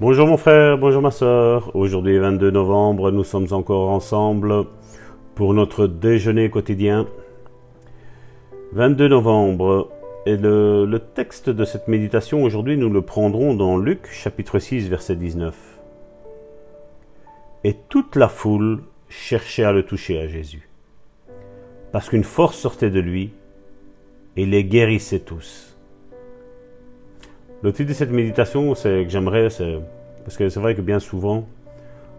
Bonjour mon frère, bonjour ma soeur. Aujourd'hui 22 novembre, nous sommes encore ensemble pour notre déjeuner quotidien. 22 novembre, et le, le texte de cette méditation aujourd'hui, nous le prendrons dans Luc chapitre 6 verset 19. Et toute la foule cherchait à le toucher à Jésus, parce qu'une force sortait de lui et les guérissait tous. Le titre de cette méditation, c'est que j'aimerais, parce que c'est vrai que bien souvent,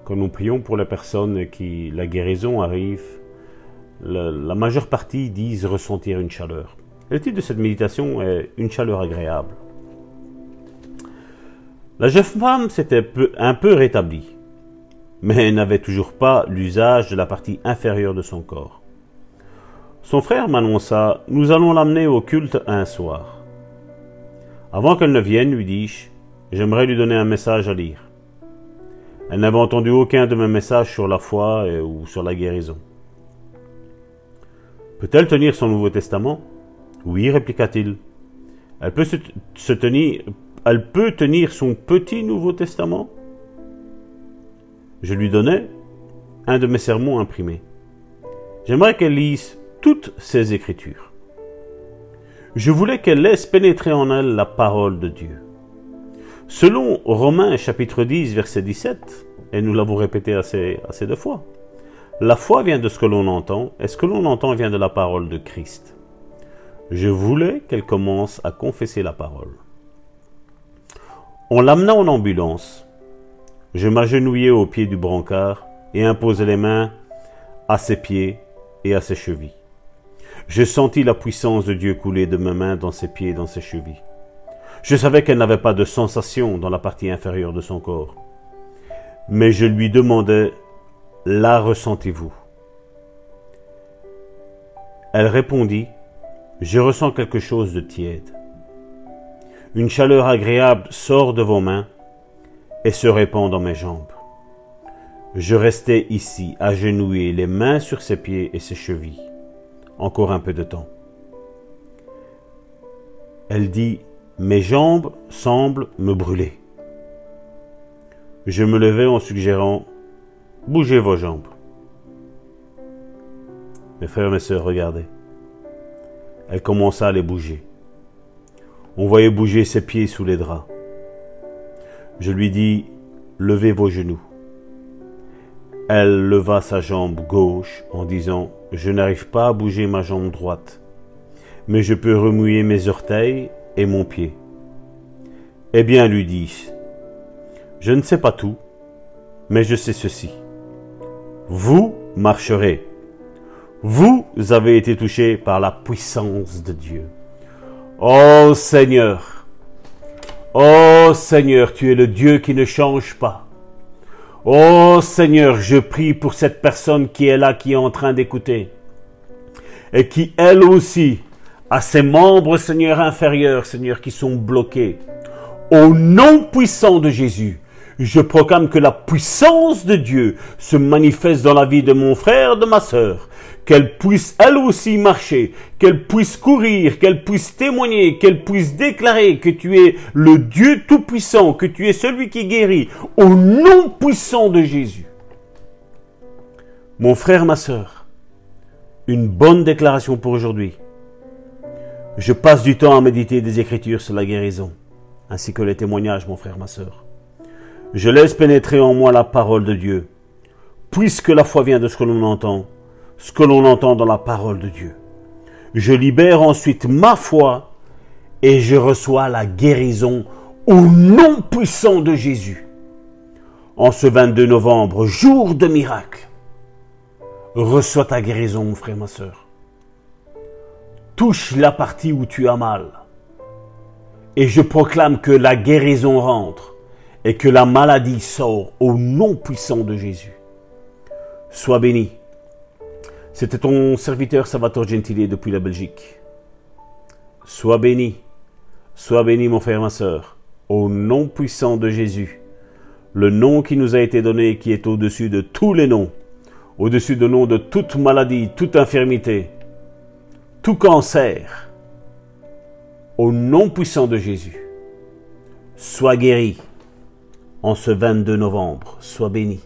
quand nous prions pour les personnes qui la guérison arrive, la, la majeure partie disent ressentir une chaleur. Le titre de cette méditation est Une chaleur agréable. La jeune femme s'était un peu rétablie, mais n'avait toujours pas l'usage de la partie inférieure de son corps. Son frère m'annonça Nous allons l'amener au culte un soir. Avant qu'elle ne vienne, lui dis-je, j'aimerais lui donner un message à lire. Elle n'avait entendu aucun de mes messages sur la foi ou sur la guérison. Peut-elle tenir son Nouveau Testament? Oui, répliqua-t-il. Elle peut tenir, son petit Nouveau Testament? Je lui donnai un de mes sermons imprimés. J'aimerais qu'elle lise toutes ces écritures. Je voulais qu'elle laisse pénétrer en elle la parole de Dieu. Selon Romains chapitre 10 verset 17, et nous l'avons répété assez, assez de fois, la foi vient de ce que l'on entend, et ce que l'on entend vient de la parole de Christ. Je voulais qu'elle commence à confesser la parole. On l'amena en ambulance. Je m'agenouillai au pied du brancard et imposai les mains à ses pieds et à ses chevilles. Je sentis la puissance de Dieu couler de mes mains dans ses pieds et dans ses chevilles. Je savais qu'elle n'avait pas de sensation dans la partie inférieure de son corps. Mais je lui demandais, la ressentez-vous? Elle répondit, je ressens quelque chose de tiède. Une chaleur agréable sort de vos mains et se répand dans mes jambes. Je restai ici, agenouillé, les mains sur ses pieds et ses chevilles encore un peu de temps. Elle dit, Mes jambes semblent me brûler. Je me levai en suggérant, Bougez vos jambes. Mes frères et mes sœurs, regardez. Elle commença à les bouger. On voyait bouger ses pieds sous les draps. Je lui dis, Levez vos genoux. Elle leva sa jambe gauche en disant je n'arrive pas à bouger ma jambe droite, mais je peux remouiller mes orteils et mon pied. Eh bien, lui dis-je, je ne sais pas tout, mais je sais ceci. Vous marcherez. Vous avez été touché par la puissance de Dieu. Oh Seigneur, oh Seigneur, tu es le Dieu qui ne change pas. Oh Seigneur, je prie pour cette personne qui est là, qui est en train d'écouter, et qui elle aussi a ses membres, Seigneur, inférieurs, Seigneur, qui sont bloqués. Au nom puissant de Jésus, je proclame que la puissance de Dieu se manifeste dans la vie de mon frère, de ma sœur, qu'elle puisse elle aussi marcher, qu'elle puisse courir, qu'elle puisse témoigner, qu'elle puisse déclarer que tu es le Dieu Tout-Puissant, que tu es celui qui guérit, au nom puissant de Jésus. Mon frère, ma sœur, une bonne déclaration pour aujourd'hui. Je passe du temps à méditer des Écritures sur la guérison, ainsi que les témoignages, mon frère, ma sœur. Je laisse pénétrer en moi la parole de Dieu, puisque la foi vient de ce que l'on entend, ce que l'on entend dans la parole de Dieu. Je libère ensuite ma foi et je reçois la guérison au nom puissant de Jésus. En ce 22 novembre, jour de miracle, reçois ta guérison, mon frère, ma soeur. Touche la partie où tu as mal. Et je proclame que la guérison rentre et que la maladie sort au nom puissant de Jésus. Sois béni. C'était ton serviteur Salvatore Gentili depuis la Belgique. Sois béni. Sois béni, mon frère, ma soeur, au nom puissant de Jésus, le nom qui nous a été donné, qui est au-dessus de tous les noms, au-dessus de nom de toute maladie, toute infirmité, tout cancer, au nom puissant de Jésus. Sois guéri en ce 22 novembre. Sois béni.